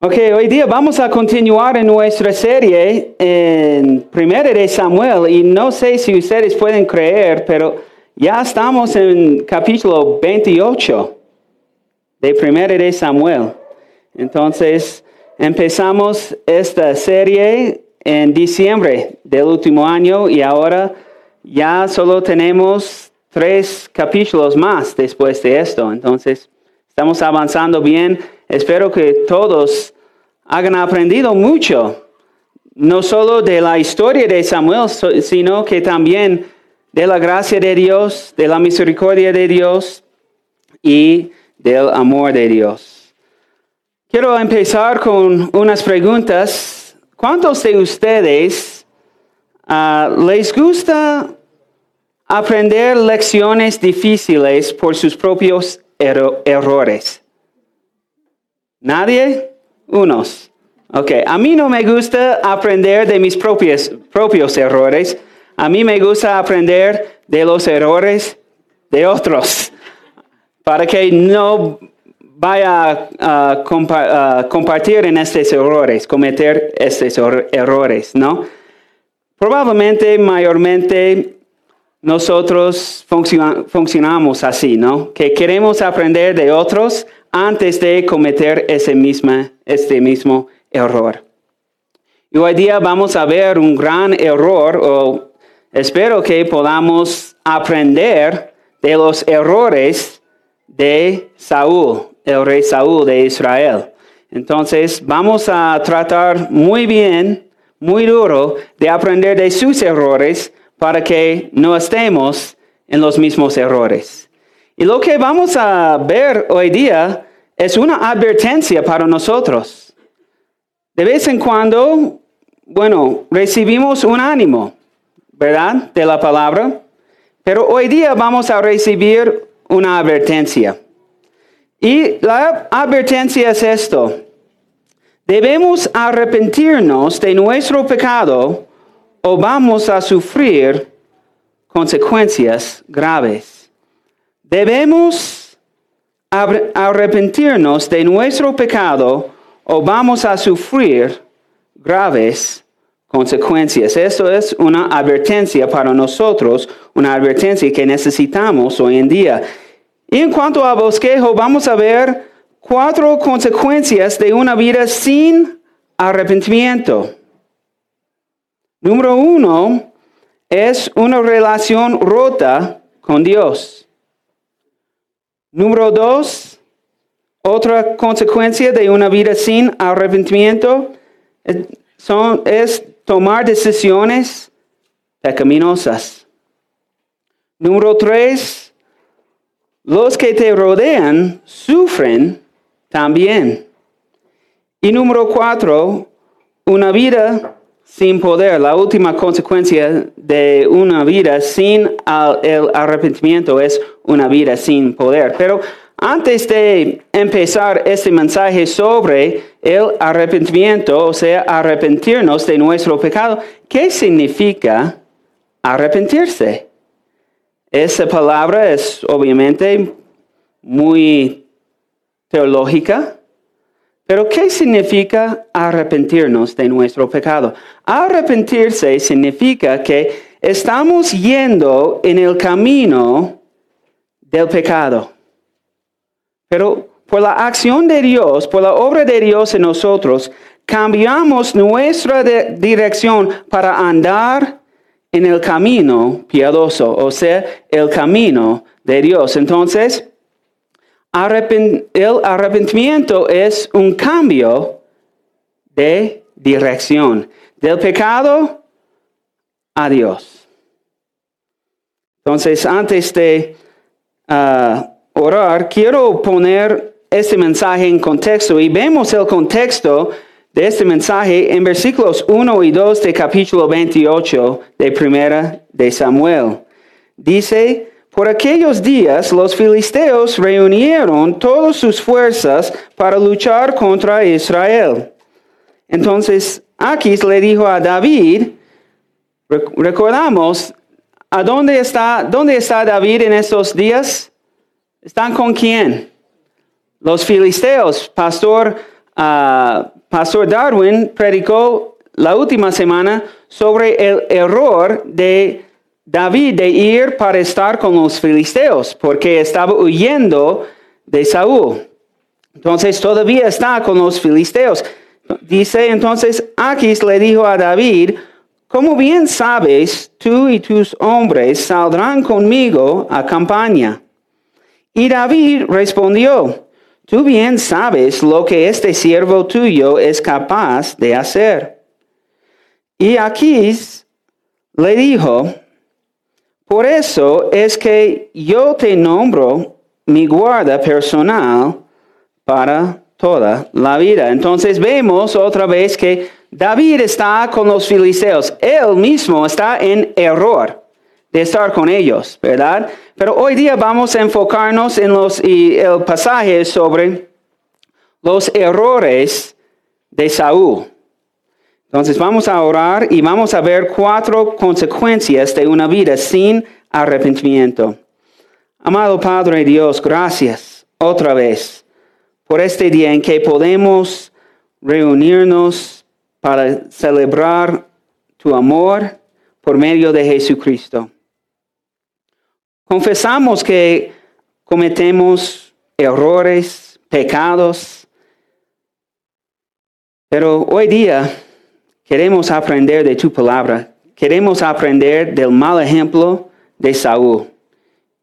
Ok, hoy día vamos a continuar en nuestra serie en Primera de Samuel y no sé si ustedes pueden creer, pero ya estamos en capítulo 28 de Primera de Samuel. Entonces, empezamos esta serie en diciembre del último año y ahora ya solo tenemos tres capítulos más después de esto. Entonces, estamos avanzando bien Espero que todos hayan aprendido mucho, no solo de la historia de Samuel, sino que también de la gracia de Dios, de la misericordia de Dios y del amor de Dios. Quiero empezar con unas preguntas. ¿Cuántos de ustedes ah, les gusta aprender lecciones difíciles por sus propios errores? ¿Nadie? Unos. Ok, a mí no me gusta aprender de mis propios, propios errores. A mí me gusta aprender de los errores de otros. Para que no vaya a, compartir en estos errores, cometer estos errores, ¿no? Probablemente, mayormente, nosotros funcionamos así, ¿no? Que queremos aprender de otros antes de cometer ese este mismo error. Y hoy día vamos a ver un gran error, o espero que podamos aprender de los errores de Saúl, el rey Saúl de Israel. Entonces vamos a tratar muy bien, muy duro, de aprender de sus errores para que no estemos en los mismos errores. Y lo que vamos a ver hoy día es una advertencia para nosotros. De vez en cuando, bueno, recibimos un ánimo, ¿verdad? De la palabra. Pero hoy día vamos a recibir una advertencia. Y la advertencia es esto. Debemos arrepentirnos de nuestro pecado o vamos a sufrir consecuencias graves. Debemos arrepentirnos de nuestro pecado o vamos a sufrir graves consecuencias. Esto es una advertencia para nosotros, una advertencia que necesitamos hoy en día. Y en cuanto a bosquejo, vamos a ver cuatro consecuencias de una vida sin arrepentimiento. Número uno es una relación rota con Dios. Número dos, otra consecuencia de una vida sin arrepentimiento es tomar decisiones pecaminosas. Número tres, los que te rodean sufren también. Y número cuatro, una vida sin poder. La última consecuencia de una vida sin el arrepentimiento es una vida sin poder. Pero antes de empezar este mensaje sobre el arrepentimiento, o sea, arrepentirnos de nuestro pecado, ¿qué significa arrepentirse? Esa palabra es obviamente muy teológica, pero ¿qué significa arrepentirnos de nuestro pecado? Arrepentirse significa que estamos yendo en el camino del pecado. Pero por la acción de Dios, por la obra de Dios en nosotros, cambiamos nuestra dirección para andar en el camino piadoso, o sea, el camino de Dios. Entonces, el arrepentimiento es un cambio de dirección, del pecado a Dios. Entonces, antes de ah, orar, quiero poner este mensaje en contexto y vemos el contexto de este mensaje en versículos 1 y 2 de capítulo 28 de Primera de Samuel. Dice, por aquellos días los filisteos reunieron todas sus fuerzas para luchar contra Israel. Entonces Aquis le dijo a David, recordamos, ¿a dónde está, dónde está David en estos días? ¿Están con quién? Los filisteos, pastor ah, Pastor Darwin predicó la última semana sobre el error de David de ir para estar con los filisteos, porque estaba huyendo de Saúl. Entonces todavía está con los filisteos. Dice entonces, Aquis le dijo a David, como bien sabes, tú y tus hombres saldrán conmigo a campaña. Y David respondió, tú bien sabes lo que este siervo tuyo es capaz de hacer. Y Aquis le dijo, por eso es que yo te nombro mi guarda personal para toda la vida. Entonces vemos otra vez que David está con los filisteos. Él mismo está en error de estar con ellos, ¿verdad? Pero hoy día vamos a enfocarnos en los, y el pasaje sobre los errores de Saúl. Entonces vamos a orar y vamos a ver cuatro consecuencias de una vida sin arrepentimiento. Amado Padre Dios, gracias otra vez por este día en que podemos reunirnos para celebrar tu amor por medio de Jesucristo. Confesamos que cometemos errores, pecados, pero hoy día queremos aprender de tu palabra, queremos aprender del mal ejemplo de Saúl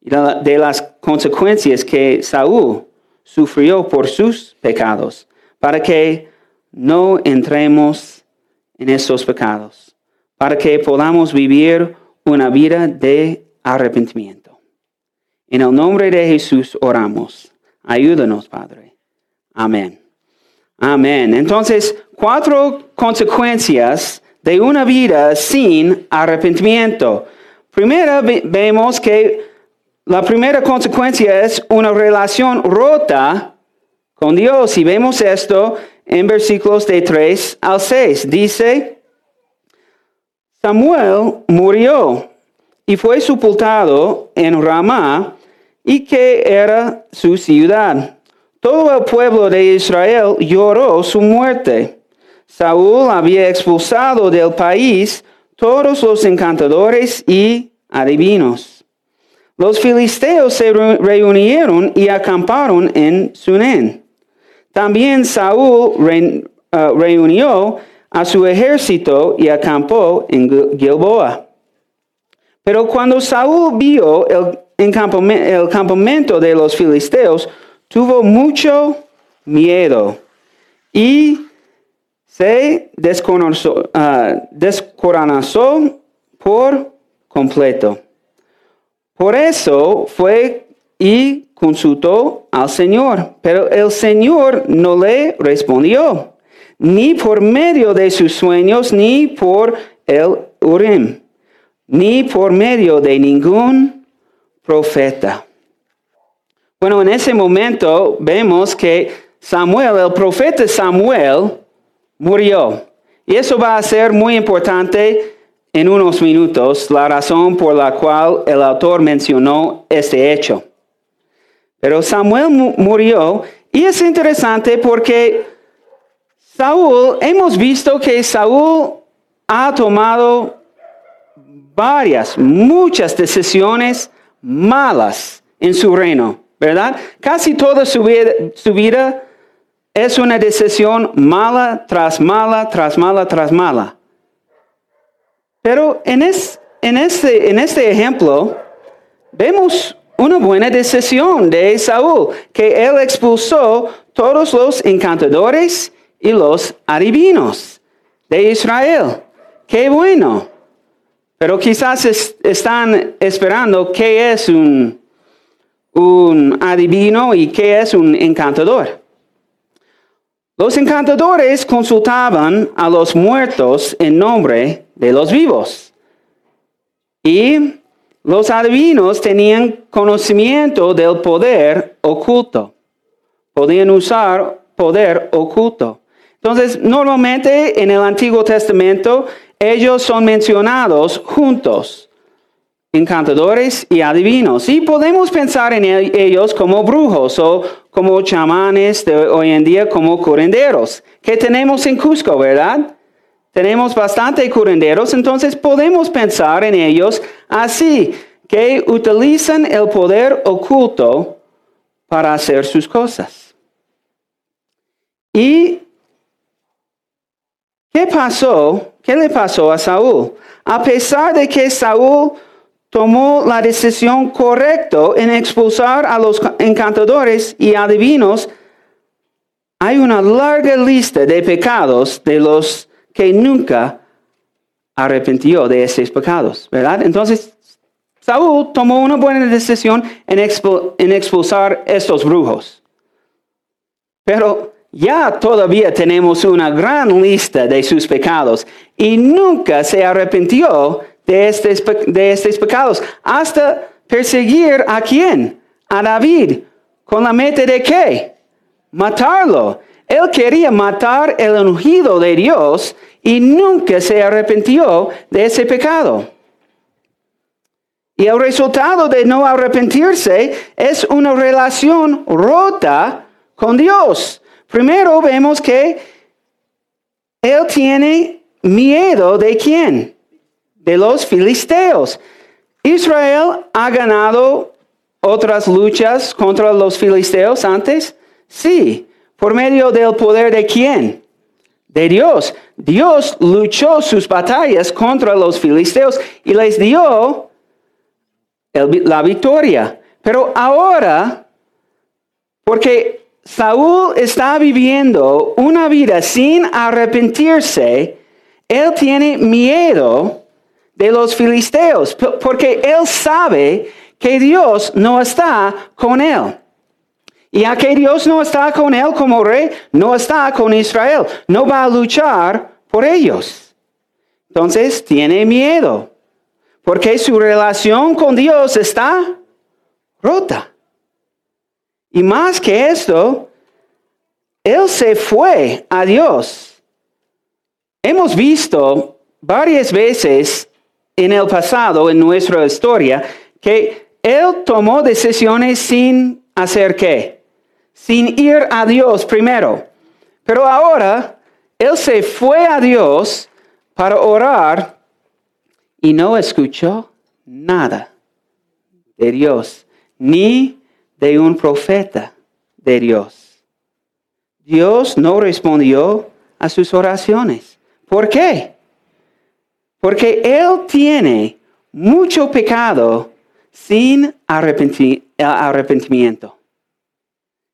y de las consecuencias que Saúl sufrió por sus pecados, para que no entremos en esos pecados, para que podamos vivir una vida de arrepentimiento. En el nombre de Jesús oramos. Ayúdanos, Padre. Amén. Amén. Entonces, cuatro consecuencias de una vida sin arrepentimiento. Primero, vemos que la primera consecuencia es una relación rota con Dios. Y vemos esto en versículos de 3 al 6. Dice, Samuel murió y fue sepultado en Ramá y que era su ciudad. Todo el pueblo de Israel lloró su muerte. Saúl había expulsado del país todos los encantadores y adivinos. Los filisteos se reunieron y acamparon en Sunen. También Saúl uh, reunió a su ejército y acampó en Gilboa. Pero cuando Saúl vio el campamento de los filisteos, tuvo mucho miedo y se descorazonó uh, por completo. Por eso fue y consultó al Señor, pero el Señor no le respondió, ni por medio de sus sueños, ni por el Urim, ni por medio de ningún profeta. Bueno, en ese momento vemos que Samuel, el profeta Samuel, murió. Y eso va a ser muy importante en unos minutos la razón por la cual el autor mencionó este hecho. Pero Samuel murió y es interesante porque Saúl, hemos visto que Saúl ha tomado varias, muchas decisiones malas en su reino, ¿verdad? Casi toda su vida, es una decisión mala tras mala, tras mala, tras mala. Pero en, en, este, en este ejemplo vemos una buena decisión de Saúl, que él expulsó todos los encantadores y los adivinos de Israel. Qué bueno. Pero quizás están esperando qué es un, un adivino y qué es un encantador. Los encantadores consultaban a los muertos en nombre de los vivos. Y los adivinos tenían conocimiento del poder oculto. Podían usar poder oculto. Entonces, normalmente en el Antiguo Testamento ellos son mencionados juntos, encantadores y adivinos. Y podemos pensar en ellos como brujos o como chamanes de hoy en día, como curanderos, que tenemos en Cusco, ¿verdad? Tenemos bastante curanderos, entonces podemos pensar en ellos así, que utilizan el poder oculto para hacer sus cosas. ¿Y qué pasó? ¿Qué le pasó a Saúl? A pesar de que Saúl tomó la decisión correcta en expulsar a los encantadores y adivinos, hay una larga lista de pecados de los que nunca arrepintió de esos pecados, ¿verdad? Entonces, Saúl tomó una buena decisión en, en expulsar estos brujos. Pero ya todavía tenemos una gran lista de sus pecados y nunca se arrepintió de estos, de estos pecados hasta perseguir a quién? A David. ¿Con la meta de qué? Matarlo. Él quería matar el ungido de Dios y nunca se arrepintió de ese pecado. Y el resultado de no arrepentirse es una relación rota con Dios. Primero vemos que él tiene miedo de quién? De los filisteos. Israel ha ganado otras luchas contra los filisteos antes. Sí, ¿Por medio del poder de quién? De Dios. Dios luchó sus batallas contra los filisteos y les dio la victoria. Pero ahora, porque Saúl está viviendo una vida sin arrepentirse, él tiene miedo de los filisteos, porque él sabe que Dios no está con él. Y a que Dios no está con él como rey, no está con Israel, no va a luchar por ellos. Entonces tiene miedo, porque su relación con Dios está rota. Y más que esto, él se fue a Dios. Hemos visto varias veces en el pasado, en nuestra historia, que él tomó decisiones sin hacer qué? sin ir a Dios primero. Pero ahora él se fue a Dios para orar y no escuchó nada de Dios, ni de un profeta de Dios. Dios no respondió a sus oraciones. ¿Por qué? Porque Él tiene mucho pecado sin arrepentimiento.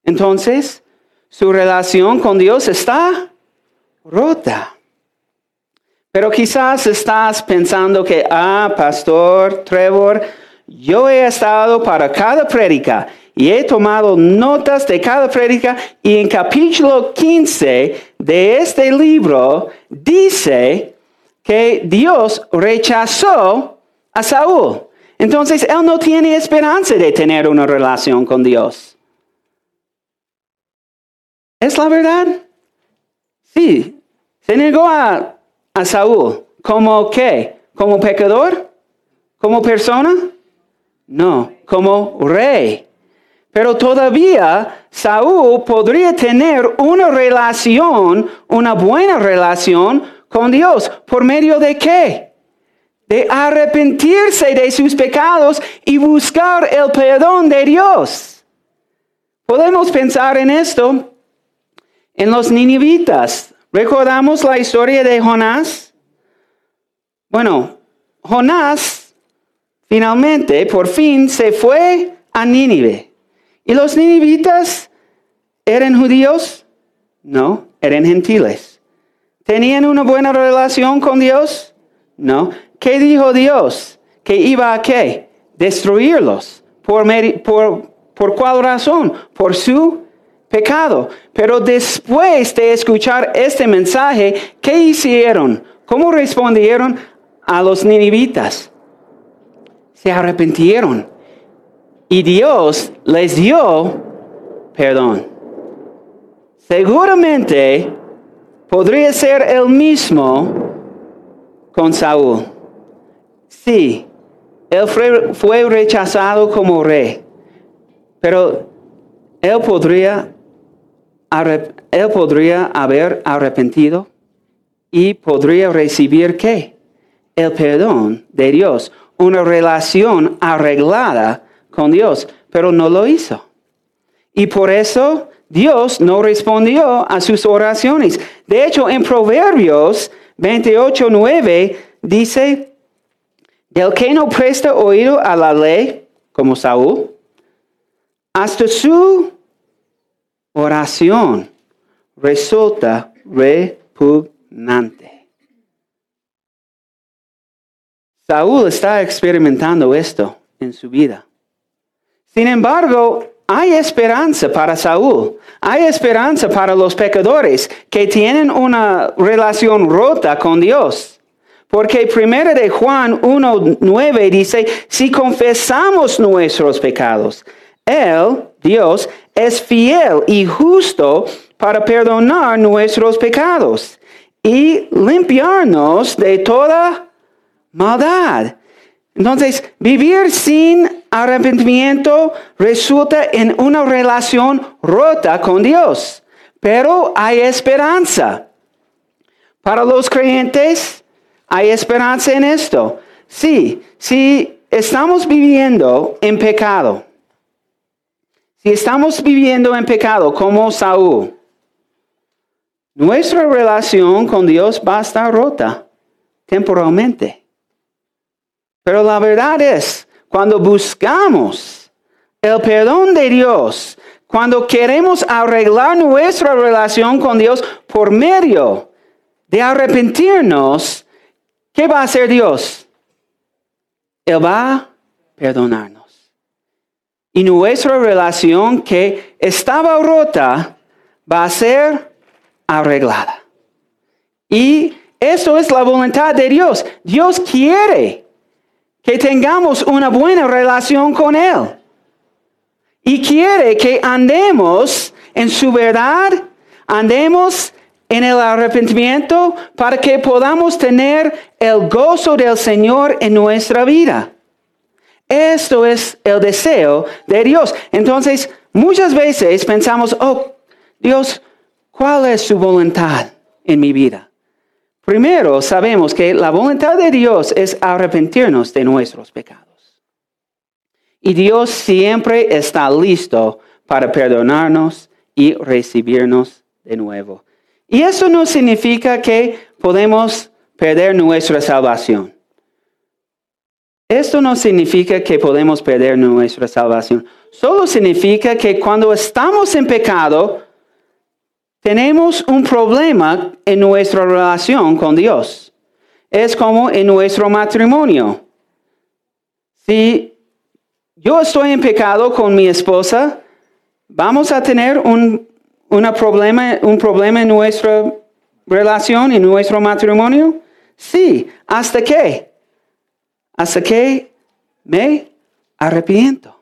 Entonces, su relación con Dios está rota. Pero quizás estás pensando que, ah, pastor Trevor, yo he estado para cada prédica y he tomado notas de cada prédica y en capítulo 15 de este libro dice que Dios rechazó a Saúl. Entonces él no tiene esperanza de tener una relación con Dios. ¿Es la verdad? Sí. Se negó a, Saúl. ¿Como qué? ¿Como pecador? ¿Como persona? No, como rey. Pero todavía Saúl podría tener una relación, una buena relación con Dios. ¿Por medio de qué? De arrepentirse de sus pecados y buscar el perdón de Dios. Podemos pensar en esto en los ninivitas. ¿Recordamos la historia de Jonás? Bueno, Jonás finalmente, por fin, se fue a Nínive. ¿Y los ninivitas eran judíos? No, eran gentiles. ¿Tenían una buena relación con Dios? No. ¿Qué dijo Dios? Que iba a qué? Destruirlos. ¿Por, por, por cuál razón? Por su pecado. Pero después de escuchar este mensaje, ¿qué hicieron? ¿Cómo respondieron a los ninivitas? Se arrepintieron. Y Dios les dio perdón. Seguramente podría ser el mismo con Saúl. Sí, él fue, rechazado como rey, pero él podría, él podría haber arrepentido y podría recibir qué? El perdón de Dios, una relación arreglada con Dios, pero no lo hizo. Y por eso Dios no respondió a sus oraciones. De hecho, en Proverbios 28, 9 dice, del que no presta oído a la ley, como Saúl, hasta su oración resulta repugnante. Saúl está experimentando esto en su vida. Sin embargo, hay esperanza para Saúl. Hay esperanza para los pecadores que tienen una relación rota con Dios. Porque primero de Juan 1.9 dice, si confesamos nuestros pecados, Él, Dios, es fiel y justo para perdonar nuestros pecados y limpiarnos de toda maldad. Entonces, vivir sin arrepentimiento resulta en una relación rota con Dios, pero hay esperanza. Para los creyentes, hay esperanza en esto. Sí, si estamos viviendo en pecado, si estamos viviendo en pecado como Saúl, nuestra relación con Dios va a estar rota temporalmente. Pero la verdad es, cuando buscamos el perdón de Dios, cuando queremos arreglar nuestra relación con Dios por medio de arrepentirnos, ¿Qué va a hacer Dios? Él va a perdonarnos. Y nuestra relación que estaba rota va a ser arreglada. Y eso es la voluntad de Dios. Dios quiere que tengamos una buena relación con Él. Y quiere que andemos en su verdad, andemos en el arrepentimiento para que podamos tener el gozo del Señor en nuestra vida. Esto es el deseo de Dios. Entonces, muchas veces pensamos, oh, Dios, ¿cuál es su voluntad en mi vida? Primero, sabemos que la voluntad de Dios es arrepentirnos de nuestros pecados. Y Dios siempre está listo para perdonarnos y recibirnos de nuevo. Y eso no significa que podemos perder nuestra salvación. Esto no significa que podemos perder nuestra salvación. Solo significa que cuando estamos en pecado, tenemos un problema en nuestra relación con Dios. Es como en nuestro matrimonio. Si yo estoy en pecado con mi esposa, vamos a tener un problema, un problema en nuestra relación, en nuestro matrimonio? Sí, ¿hasta qué? Hasta que me arrepiento.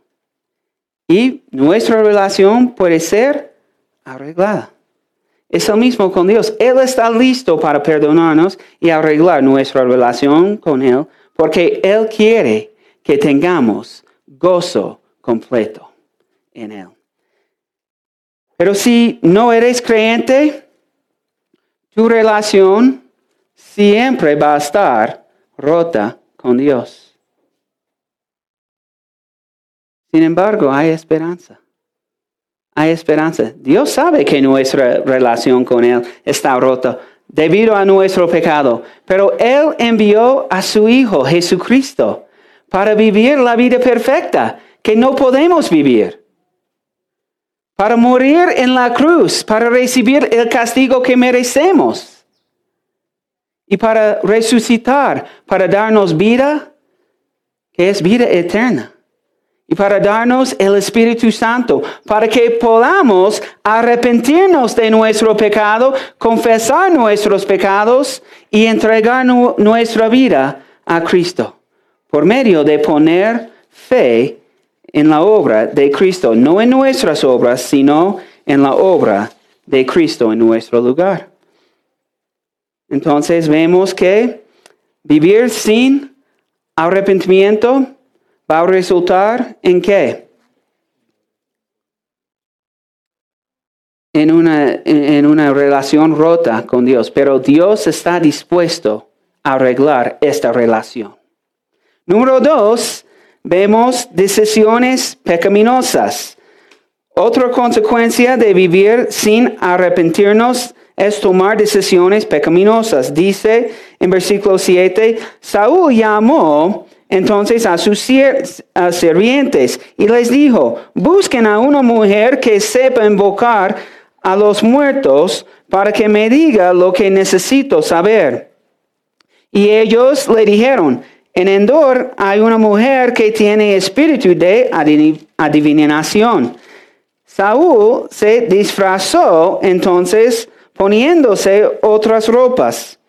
Y nuestra relación puede ser arreglada. Es el mismo con Dios. Él está listo para perdonarnos y arreglar nuestra relación con Él, porque Él quiere que tengamos gozo completo en Él. Pero si no eres creyente, tu relación siempre va a estar rota con Dios. Sin embargo, hay esperanza. Hay esperanza. Dios sabe que nuestra relación con Él está rota debido a nuestro pecado, pero Él envió a su Hijo Jesucristo para vivir la vida perfecta que no podemos vivir. Para morir en la cruz, para recibir el castigo que merecemos. Y para resucitar, para darnos vida, que es vida eterna, y para darnos el Espíritu Santo, para que podamos arrepentirnos de nuestro pecado, confesar nuestros pecados y entregar nuestra vida a Cristo, por medio de poner fe en la obra de Cristo, no en nuestras obras, sino en la obra de Cristo en nuestro lugar. Entonces vemos que vivir sin arrepentimiento va a resultar en qué? en una, en una relación rota con Dios, pero Dios está dispuesto a arreglar esta relación. Número dos, vemos decisiones pecaminosas. Otra consecuencia de vivir sin arrepentirnos es tomar decisiones pecaminosas. Dice en versículo 7, Saúl llamó entonces a sus sirvientes y les dijo, busquen a una mujer que sepa invocar a los muertos para que me diga lo que necesito saber. Y ellos le dijeron, en Endor hay una mujer que tiene espíritu de adivinación. Saúl se disfrazó entonces poniéndose otras ropas.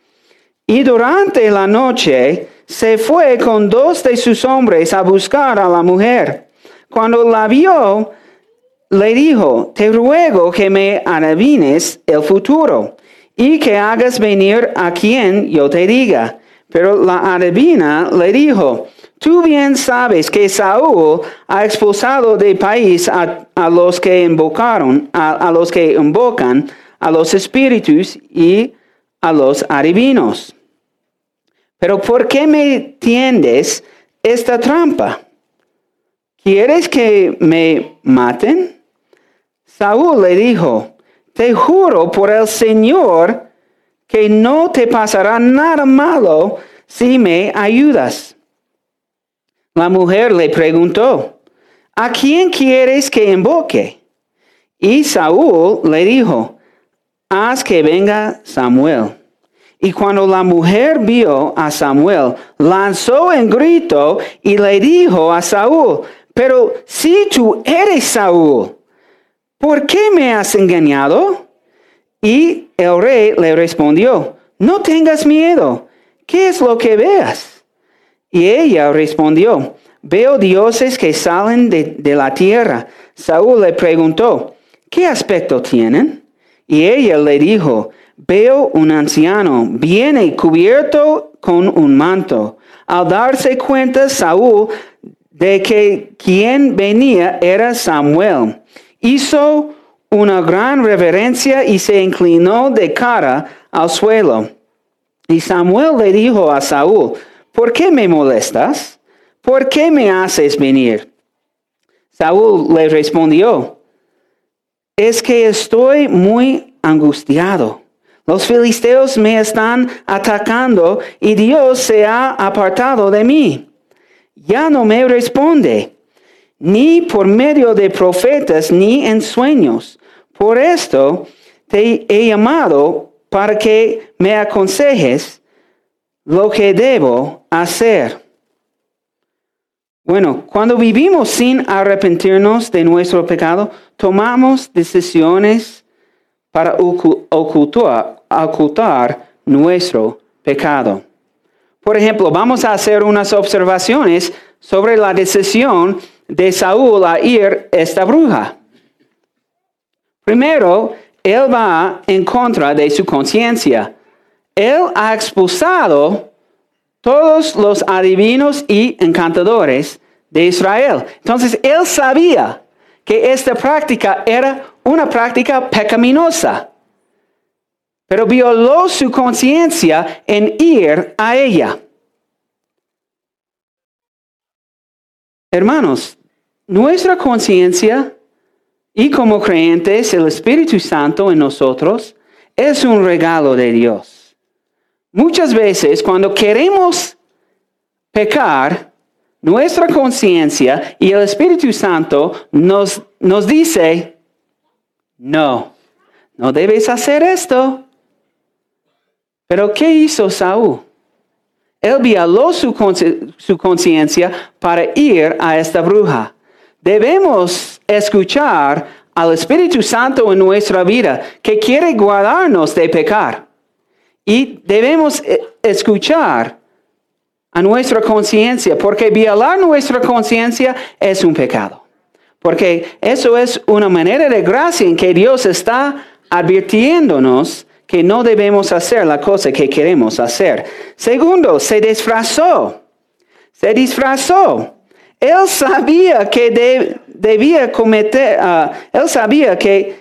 Y durante la noche se fue con dos de sus hombres a buscar a la mujer. Cuando la vio, le dijo, te ruego que me adivines el futuro y que hagas venir a quien yo te diga. Pero la adivina le dijo, tú bien sabes que Saúl ha expulsado del país a, los que invocaron, a, los que invocan a los espíritus y a los adivinos. Pero ¿por qué me tiendes esta trampa? ¿Quieres que me maten? Saúl le dijo, te juro por el Señor que no te pasará nada malo si me ayudas. La mujer le preguntó, ¿a quién quieres que invoque? Y Saúl le dijo, haz que venga Samuel. Y cuando la mujer vio a Samuel, lanzó en grito y le dijo a Saúl, pero si tú eres Saúl, ¿por qué me has engañado? Y el rey le respondió, no tengas miedo, ¿qué es lo que veas? Y ella respondió, veo dioses que salen de, la tierra. Saúl le preguntó, ¿qué aspecto tienen? Y ella le dijo, veo un anciano, viene cubierto con un manto. Al darse cuenta Saúl de que quien venía era Samuel, hizo una gran reverencia y se inclinó de cara al suelo. Y Samuel le dijo a Saúl, ¿por qué me molestas? ¿Por qué me haces venir? Saúl le respondió, es que estoy muy angustiado. Los filisteos me están atacando y Dios se ha apartado de mí. Ya no me responde ni por medio de profetas, ni en sueños. Por esto te he llamado para que me aconsejes lo que debo hacer. Bueno, cuando vivimos sin arrepentirnos de nuestro pecado, tomamos decisiones para ocultar, nuestro pecado. Por ejemplo, vamos a hacer unas observaciones sobre la decisión de Saúl a ir esta bruja. Primero, él va en contra de su conciencia. Él ha expulsado todos los adivinos y encantadores de Israel. Entonces, él sabía que esta práctica era una práctica pecaminosa, pero violó su conciencia en ir a ella. Hermanos, nuestra conciencia y como creyentes el Espíritu Santo en nosotros es un regalo de Dios. Muchas veces cuando queremos pecar, nuestra conciencia y el Espíritu Santo nos, nos dice, no, no debes hacer esto. Pero ¿qué hizo Saúl? Él violó su, conciencia para ir a esta bruja. Debemos escuchar al Espíritu Santo en nuestra vida que quiere guardarnos de pecar. Y debemos eh, escuchar a nuestra conciencia, porque violar nuestra conciencia es un pecado. Porque eso es una manera de gracia en que Dios está advirtiéndonos que no debemos hacer la cosa que queremos hacer. Segundo, se disfrazó. Se disfrazó. Él sabía que debía cometer, ah, él sabía que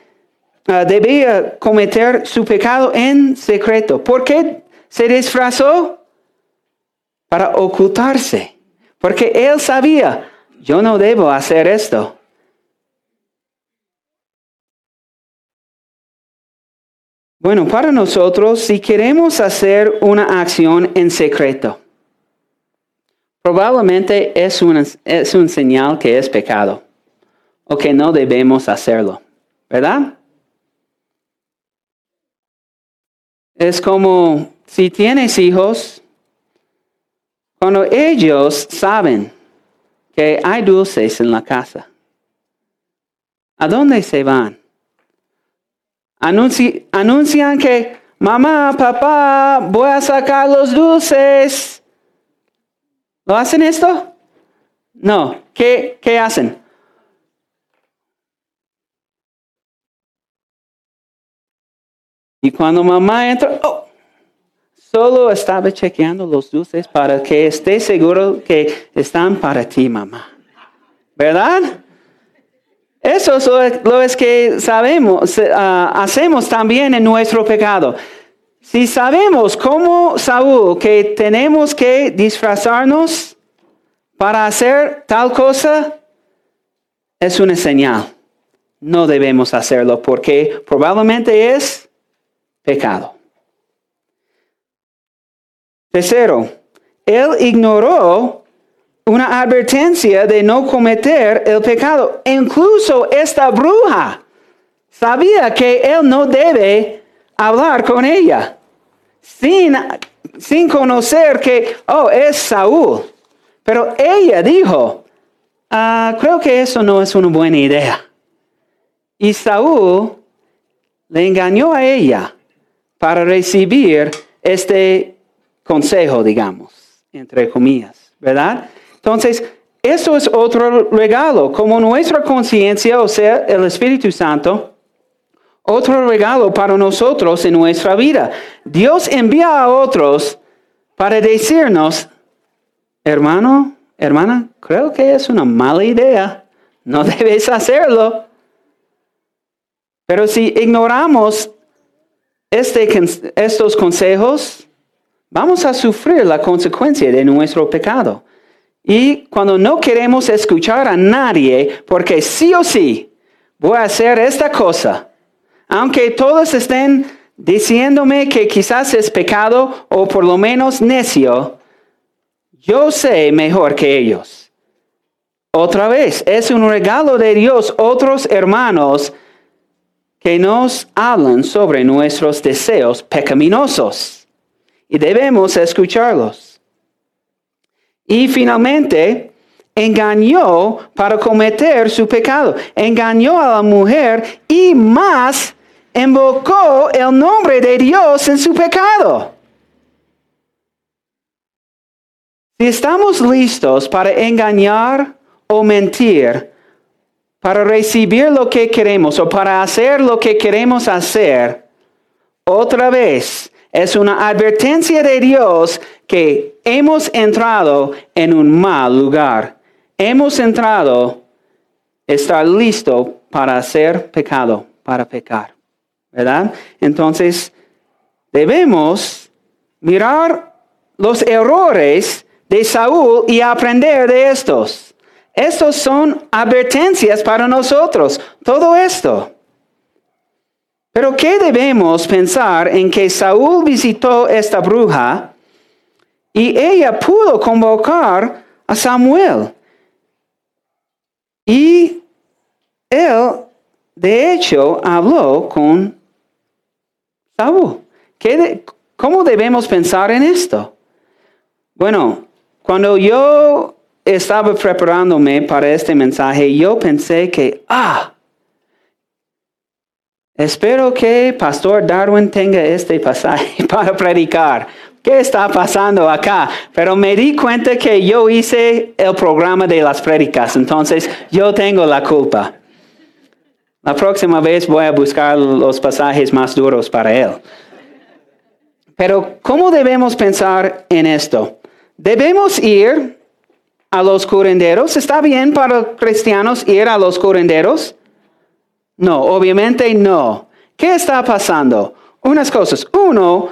ah, debía cometer su pecado en secreto. ¿Por qué se disfrazó? Para ocultarse. Porque él sabía, yo no debo hacer esto. Bueno, para nosotros, si queremos hacer una acción en secreto, probablemente es, es un señal que es pecado o que no debemos hacerlo, ¿verdad? Es como si tienes hijos, cuando ellos saben que hay dulces en la casa, ¿a dónde se van? Anuncian que, mamá, papá, voy a sacar los dulces. ¿Lo hacen esto? No. ¿Qué, qué hacen? Y cuando mamá entra, oh, solo estaba chequeando los dulces para que esté seguro que están para ti, mamá. ¿Verdad? Eso es lo, que sabemos, ah, hacemos también en nuestro pecado. Si sabemos como Saúl que tenemos que disfrazarnos para hacer tal cosa, es una señal. No debemos hacerlo porque probablemente es pecado. Tercero, él ignoró una advertencia de no cometer el pecado. Incluso esta bruja sabía que él no debe hablar con ella sin, sin conocer que, oh, es Saúl. Pero ella dijo, ah, creo que eso no es una buena idea. Y Saúl le engañó a ella para recibir este consejo, digamos, entre comillas, ¿verdad? Entonces, eso es otro regalo, como nuestra conciencia, o sea, el Espíritu Santo, otro regalo para nosotros en nuestra vida. Dios envía a otros para decirnos, hermano, hermana, creo que es una mala idea, no debes hacerlo. Pero si ignoramos este, estos consejos, vamos a sufrir la consecuencia de nuestro pecado. Y cuando no queremos escuchar a nadie, porque sí o sí voy a hacer esta cosa, aunque todos estén diciéndome que quizás es pecado o por lo menos necio, yo sé mejor que ellos. Otra vez, es un regalo de Dios, otros hermanos que nos hablan sobre nuestros deseos pecaminosos y debemos escucharlos. Y finalmente, engañó para cometer su pecado. Engañó a la mujer y más invocó el nombre de Dios en su pecado. Si estamos listos para engañar o mentir, para recibir lo que queremos o para hacer lo que queremos hacer, otra vez es una advertencia de Dios que hemos entrado en un mal lugar. Hemos entrado, estar listo para hacer pecado, para pecar. ¿Verdad? Entonces, debemos mirar los errores de Saúl y aprender de estos. Estos son advertencias para nosotros, todo esto. Pero ¿qué debemos pensar en que Saúl visitó esta bruja y ella pudo convocar a Samuel? Y él, de hecho, habló con Saúl. ¿Cómo debemos pensar en esto? Bueno, cuando yo estaba preparándome para este mensaje, yo pensé que, ah, espero que Pastor Darwin tenga este pasaje para predicar. ¿Qué está pasando acá? Pero me di cuenta que yo hice el programa de las prédicas, entonces yo tengo la culpa. La próxima vez voy a buscar los pasajes más duros para él. Pero, ¿cómo debemos pensar en esto? Debemos ir a los curanderos? ¿Está bien para cristianos ir a los curanderos? No, obviamente no. ¿Qué está pasando? Unas cosas. Uno,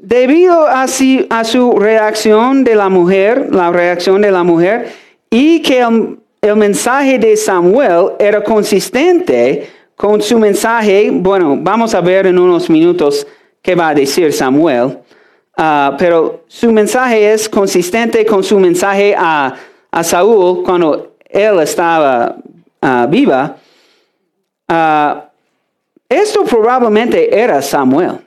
debido a, a, su reacción de la mujer, la reacción de la mujer, y que el, mensaje de Samuel era consistente con su mensaje, bueno, vamos a ver en unos minutos qué va a decir Samuel, ah, pero su mensaje es consistente con su mensaje a, Saúl cuando él estaba uh, viva. Ah, esto probablemente era Samuel,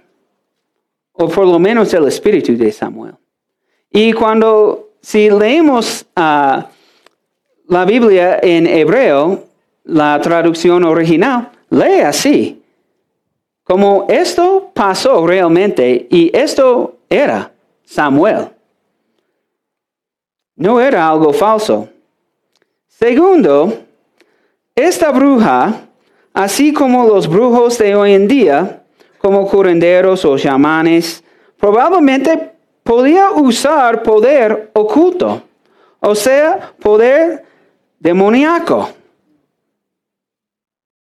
o por lo menos el espíritu de Samuel. Y cuando, si leemos uh, la Biblia en hebreo, la traducción original, lee así, como esto pasó realmente y esto era Samuel. No era algo falso. Segundo, esta bruja así como los brujos de hoy en día, como curanderos o chamanes, probablemente podía usar poder oculto, o sea, poder demoníaco,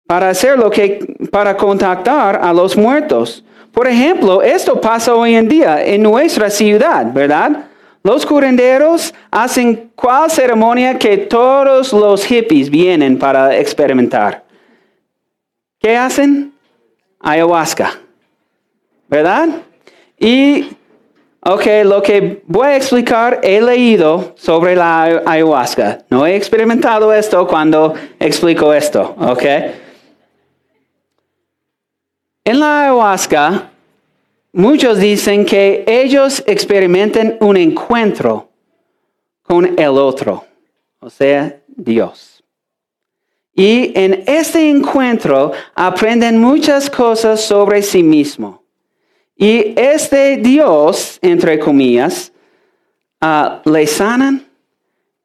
para hacer lo que, para contactar a los muertos. Por ejemplo, esto pasa hoy en día en nuestra ciudad, ¿verdad? Los curanderos hacen cual ceremonia que todos los hippies vienen para experimentar. ¿Qué hacen? Ayahuasca. ¿Verdad? Y, ok, lo que voy a explicar, he leído sobre la ayahuasca. No he experimentado esto cuando explico esto, ok. En la ayahuasca, muchos dicen que ellos experimentan un encuentro con el otro, o sea, Dios. Y en este encuentro aprenden muchas cosas sobre sí mismo. Y este Dios, entre comillas, uh, le sanan,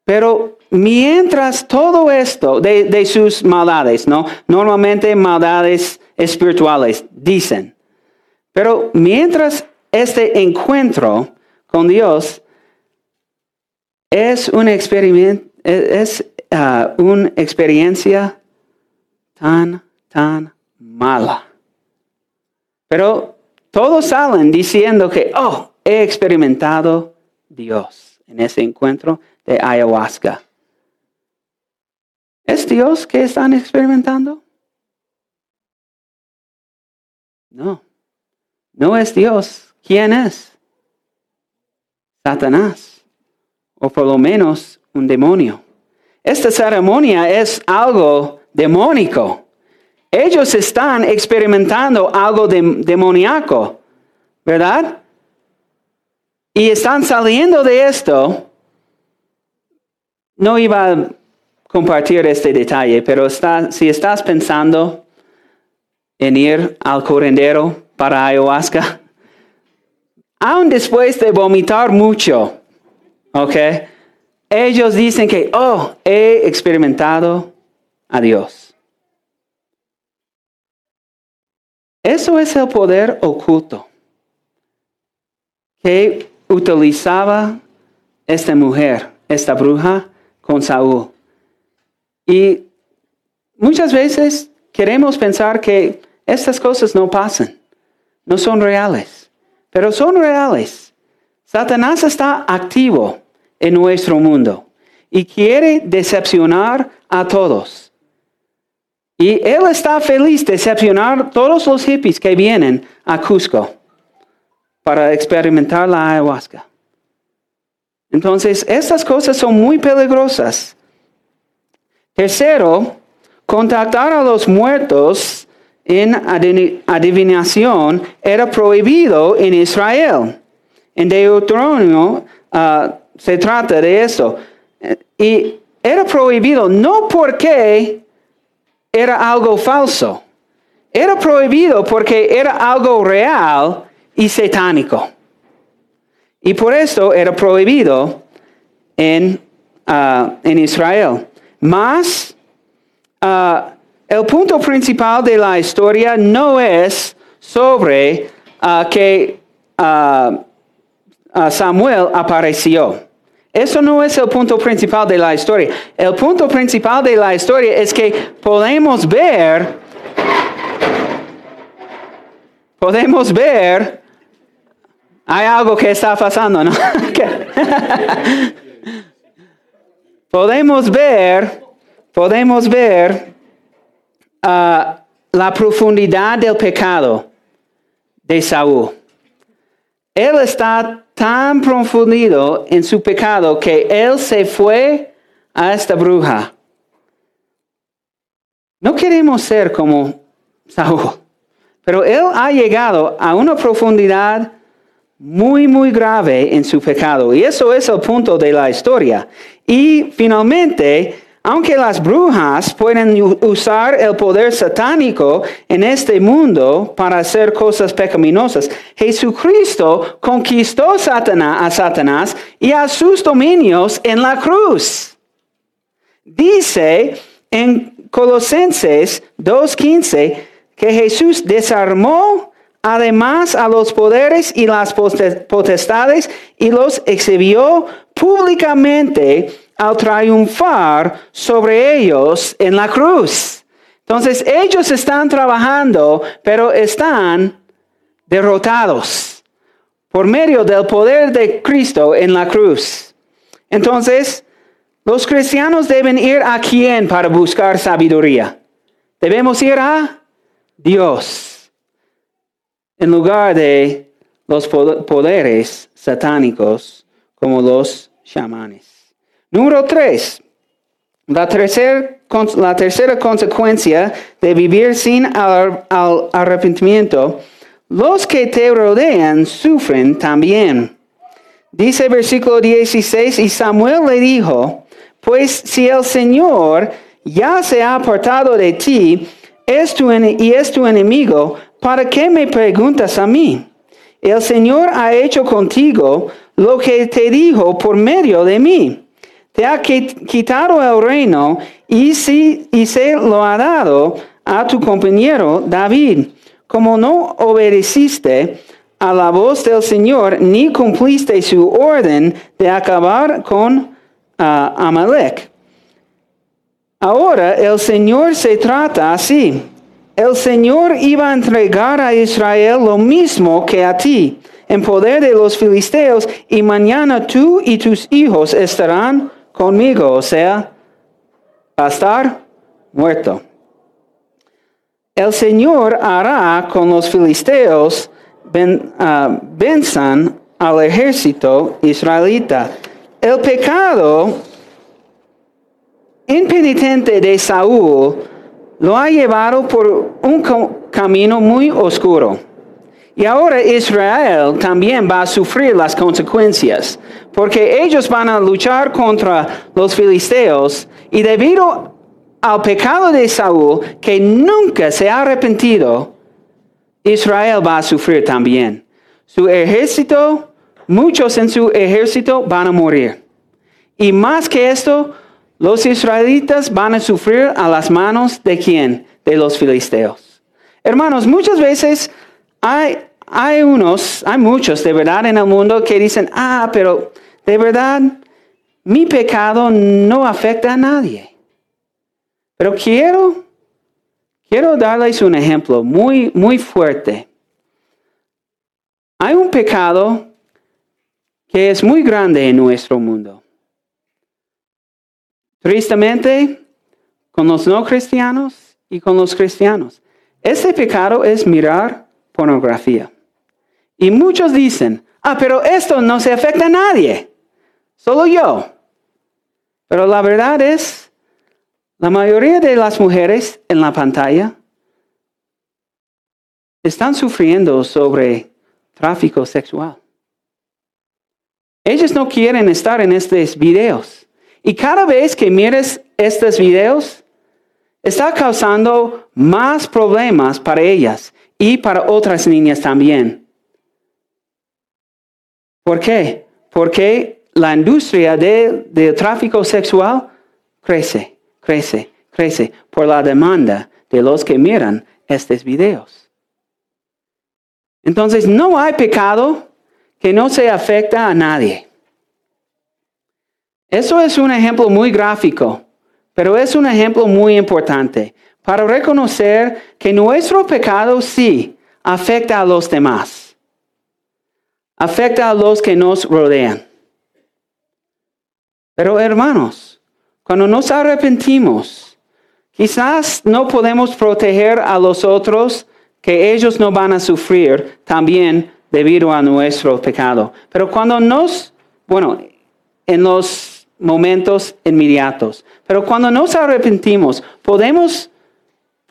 pero mientras todo esto de, de, sus maldades, ¿no? Normalmente maldades espirituales, dicen. Pero mientras este encuentro con Dios es un experimento, es, una experiencia tan, tan mala. Pero todos salen diciendo que, oh, he experimentado Dios en ese encuentro de ayahuasca. ¿Es Dios que están experimentando? No, no es Dios. ¿Quién es? Satanás, o por lo menos un demonio. Esta ceremonia es algo demónico. Ellos están experimentando algo demoníaco, ¿verdad? Y están saliendo de esto. No iba a compartir este detalle, pero si estás pensando en ir al curandero para ayahuasca, aún después de vomitar mucho, ¿ok? Ellos dicen que, oh, he experimentado a Dios. Eso es el poder oculto que utilizaba esta mujer, esta bruja, con Saúl. Y muchas veces queremos pensar que estas cosas no pasan, no son reales, pero son reales. Satanás está activo en nuestro mundo y quiere decepcionar a todos. Y él está feliz de decepcionar todos los hippies que vienen a Cusco para experimentar la ayahuasca. Entonces, estas cosas son muy peligrosas. Tercero, contactar a los muertos en adivinación era prohibido en Israel. En Deuteronomio uh, se trata de eso. Y era prohibido no porque era algo falso, era prohibido porque era algo real y satánico. Y por eso era prohibido en, uh, en Israel. Más, uh, el punto principal de la historia no es sobre uh, que Samuel apareció. Eso no es el punto principal de la historia. El punto principal de la historia es que podemos ver podemos ver, hay algo que está pasando, ¿no? podemos ver, podemos ver ah, la profundidad del pecado de Saúl. Él está tan profundido en su pecado que él se fue a esta bruja. No queremos ser como Saúl, pero él ha llegado a una profundidad muy, muy grave en su pecado. Y eso es el punto de la historia. Y finalmente, aunque las brujas pueden usar el poder satánico en este mundo para hacer cosas pecaminosas, Jesucristo conquistó a Satanás y a sus dominios en la cruz. Dice en Colosenses 2.15 que Jesús desarmó además a los poderes y las potestades y los exhibió públicamente al triunfar sobre ellos en la cruz. Entonces ellos están trabajando, pero están derrotados por medio del poder de Cristo en la cruz. Entonces, los cristianos deben ir a quién para buscar sabiduría? Debemos ir a Dios en lugar de los poderes satánicos como los chamanes. Número tres, la, la tercera consecuencia de vivir sin arrepentimiento, los que te rodean sufren también. Dice versículo 16, y Samuel le dijo, pues si el Señor ya se ha apartado de ti es tu, y es tu enemigo, ¿para qué me preguntas a mí? El Señor ha hecho contigo lo que te dijo por medio de mí te ha quitado el reino y, si, y se lo ha dado a tu compañero David. Como no obedeciste a la voz del Señor ni cumpliste su orden de acabar con ah, Amalek. Ahora el Señor se trata así. El Señor iba a entregar a Israel lo mismo que a ti, en poder de los filisteos, y mañana tú y tus hijos estarán conmigo, o sea, a estar muerto. El Señor hará con los filisteos ven, ah, venzan al ejército israelita. El pecado impenitente de Saúl lo ha llevado por un camino muy oscuro. Y ahora Israel también va a sufrir las consecuencias, porque ellos van a luchar contra los filisteos y debido al pecado de Saúl, que nunca se ha arrepentido, Israel va a sufrir también. Su ejército, muchos en su ejército van a morir. Y más que esto, los israelitas van a sufrir a las manos de quién? De los filisteos. Hermanos, muchas veces hay, hay unos, hay muchos de verdad en el mundo que dicen, ah, pero de verdad mi pecado no afecta a nadie. Pero quiero, quiero darles un ejemplo muy, muy fuerte. Hay un pecado que es muy grande en nuestro mundo. Tristemente, con los no cristianos y con los cristianos. Ese pecado es mirar pornografía. Y muchos dicen, ah, pero esto no se afecta a nadie, solo yo. Pero la verdad es, la mayoría de las mujeres en la pantalla están sufriendo sobre tráfico sexual. Ellos no quieren estar en estos videos. Y cada vez que mires estos videos, está causando más problemas para ellas y para otras niñas también. ¿Por qué? Porque la industria del tráfico sexual crece, crece, crece por la demanda de los que miran estos videos. Entonces, no hay pecado que no se afecta a nadie. Eso es un ejemplo muy gráfico, pero es un ejemplo muy importante para reconocer que nuestro pecado sí afecta a los demás. Afecta a los que nos rodean. Pero hermanos, cuando nos arrepentimos, quizás no podemos proteger a los otros que ellos no van a sufrir también debido a nuestro pecado. Pero cuando nos, bueno, en los momentos inmediatos, pero cuando nos arrepentimos, podemos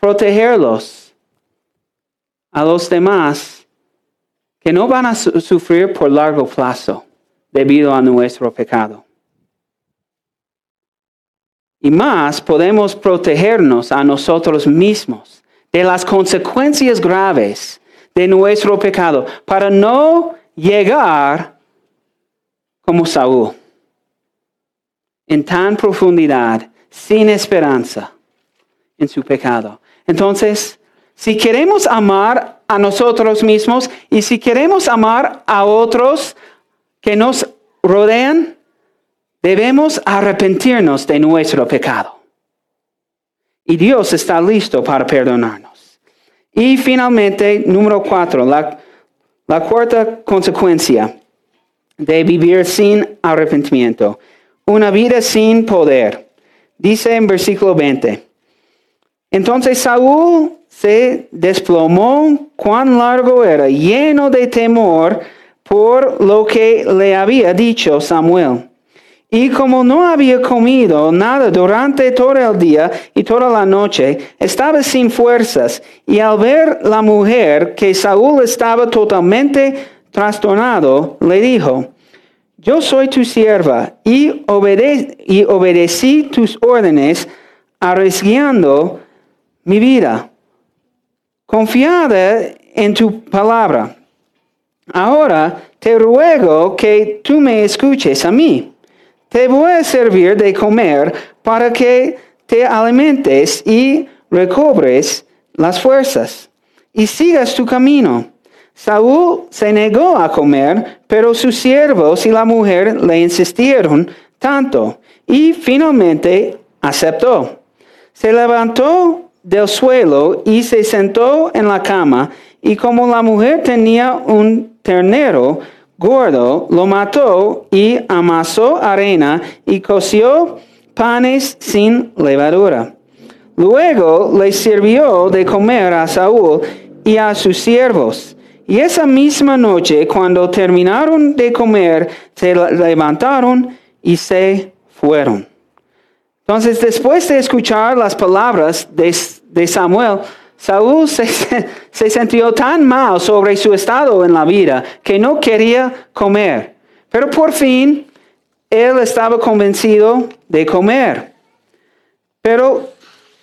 protegerlos a los demás que no van a sufrir por largo plazo debido a nuestro pecado. Y más podemos protegernos a nosotros mismos de las consecuencias graves de nuestro pecado para no llegar como Saúl en tan profundidad, sin esperanza en su pecado. Entonces, si queremos amar a nosotros mismos y si queremos amar a otros que nos rodean, debemos arrepentirnos de nuestro pecado. Y Dios está listo para perdonarnos. Y finalmente, número cuatro, la, la cuarta consecuencia de vivir sin arrepentimiento, una vida sin poder. Dice en versículo 20, entonces Saúl se desplomó cuán largo era, lleno de temor por lo que le había dicho Samuel. Y como no había comido nada durante todo el día y toda la noche, estaba sin fuerzas. Y al ver la mujer que Saúl estaba totalmente trastornado, le dijo, yo soy tu sierva y, y obedecí tus órdenes, arriesgando mi vida, confiada en tu palabra. Ahora te ruego que tú me escuches a mí. Te voy a servir de comer para que te alimentes y recobres las fuerzas y sigas tu camino. Saúl se negó a comer, pero sus siervos y la mujer le insistieron tanto y finalmente aceptó. Se levantó del suelo y se sentó en la cama, y como la mujer tenía un ternero gordo, lo mató y amasó arena y coció panes sin levadura. Luego le sirvió de comer a Saúl y a sus siervos. Y esa misma noche, cuando terminaron de comer, se levantaron y se fueron. Entonces, después de escuchar las palabras de, Samuel, Saúl se, se, sintió tan mal sobre su estado en la vida que no quería comer. Pero por fin, él estaba convencido de comer. Pero,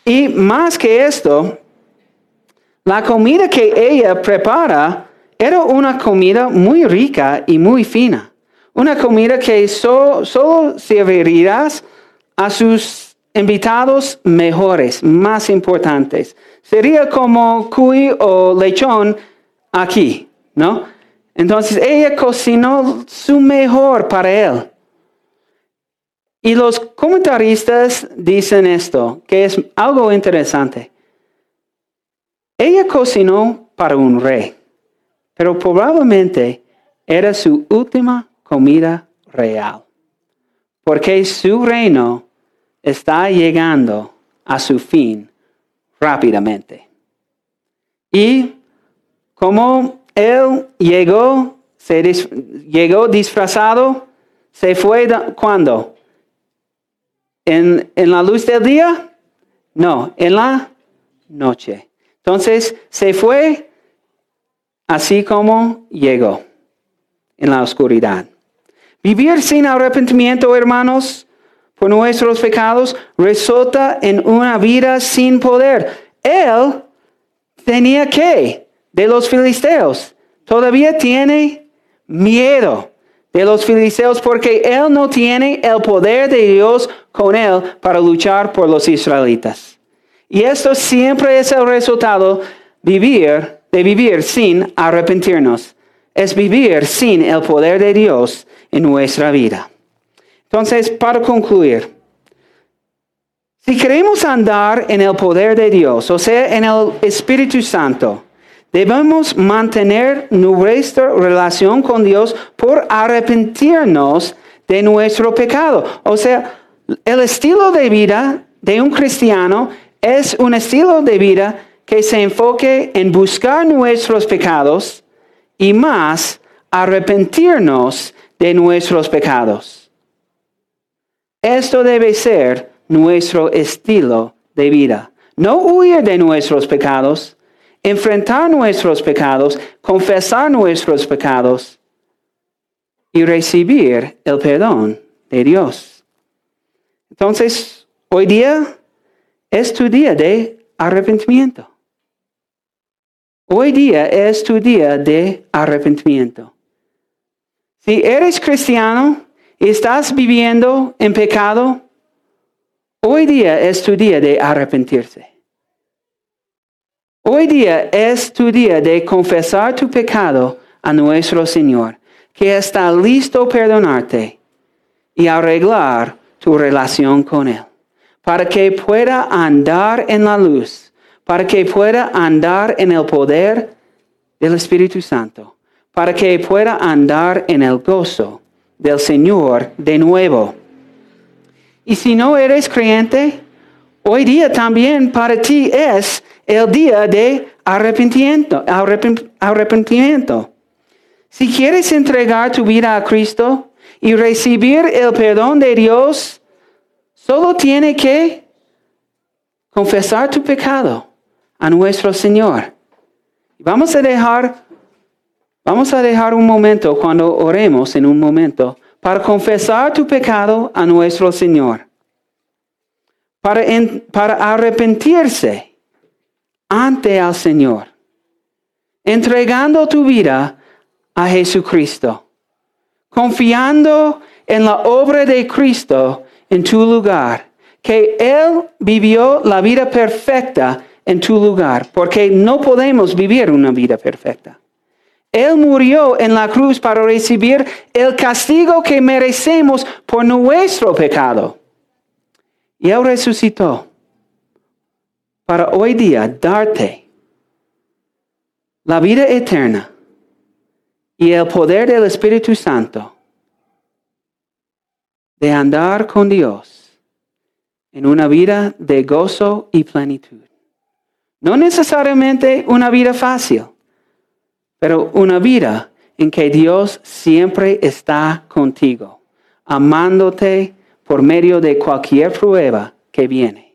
y más que esto, la comida que ella prepara era una comida muy rica y muy fina. Una comida que solo servirías a sus invitados mejores, más importantes. Sería como cuy o lechón aquí, ¿no? Entonces ella cocinó su mejor para él. Y los comentaristas dicen esto, que es algo interesante. Ella cocinó para un rey, pero probablemente era su última comida real porque su reino está llegando a su fin rápidamente. Y como él llegó, se llegó disfrazado, se fue cuando? ¿En, ¿En la luz del día? No, en la noche. Entonces se fue así como llegó, en la oscuridad. Vivir sin arrepentimiento, hermanos, nuestros pecados, resulta en una vida sin poder. Él tenía que de los filisteos. Todavía tiene miedo de los filisteos porque él no tiene el poder de Dios con él para luchar por los israelitas. Y esto siempre es el resultado vivir, de vivir sin arrepentirnos. Es vivir sin el poder de Dios en nuestra vida. Entonces, para concluir, si queremos andar en el poder de Dios, o sea, en el Espíritu Santo, Debemos mantener nuestra relación con Dios por arrepentirnos de nuestro pecado. O sea, el estilo de vida de un cristiano es un estilo de vida que se enfoque en buscar nuestros pecados y más arrepentirnos de nuestros pecados. Esto debe ser nuestro estilo de vida. No huir de nuestros pecados, enfrentar nuestros pecados, confesar nuestros pecados y recibir el perdón de Dios. Entonces, hoy día es tu día de arrepentimiento. Hoy día es tu día de arrepentimiento. Si eres cristiano estás viviendo en pecado, hoy día es tu día de arrepentirse. Hoy día es tu día de confesar tu pecado a nuestro Señor, que está listo a perdonarte y arreglar tu relación con Él, para que pueda andar en la luz para que pueda andar en el poder del Espíritu Santo, para que pueda andar en el gozo del Señor de nuevo. Y si no eres creyente, hoy día también para ti es el día de arrepentimiento. arrepentimiento. Si quieres entregar tu vida a Cristo y recibir el perdón de Dios, solo tiene que confesar tu pecado a nuestro Señor. Vamos a dejar, vamos a dejar un momento cuando oremos en un momento para confesar tu pecado a nuestro Señor. Para, arrepentirse ante el Señor. Entregando tu vida a Jesucristo. Confiando en la obra de Cristo en tu lugar. Que Él vivió la vida perfecta en tu lugar, porque no podemos vivir una vida perfecta. Él murió en la cruz para recibir el castigo que merecemos por nuestro pecado. Y Él resucitó para hoy día darte la vida eterna y el poder del Espíritu Santo de andar con Dios en una vida de gozo y plenitud. No necesariamente una vida fácil, pero una vida en que Dios siempre está contigo, amándote por medio de cualquier prueba que viene.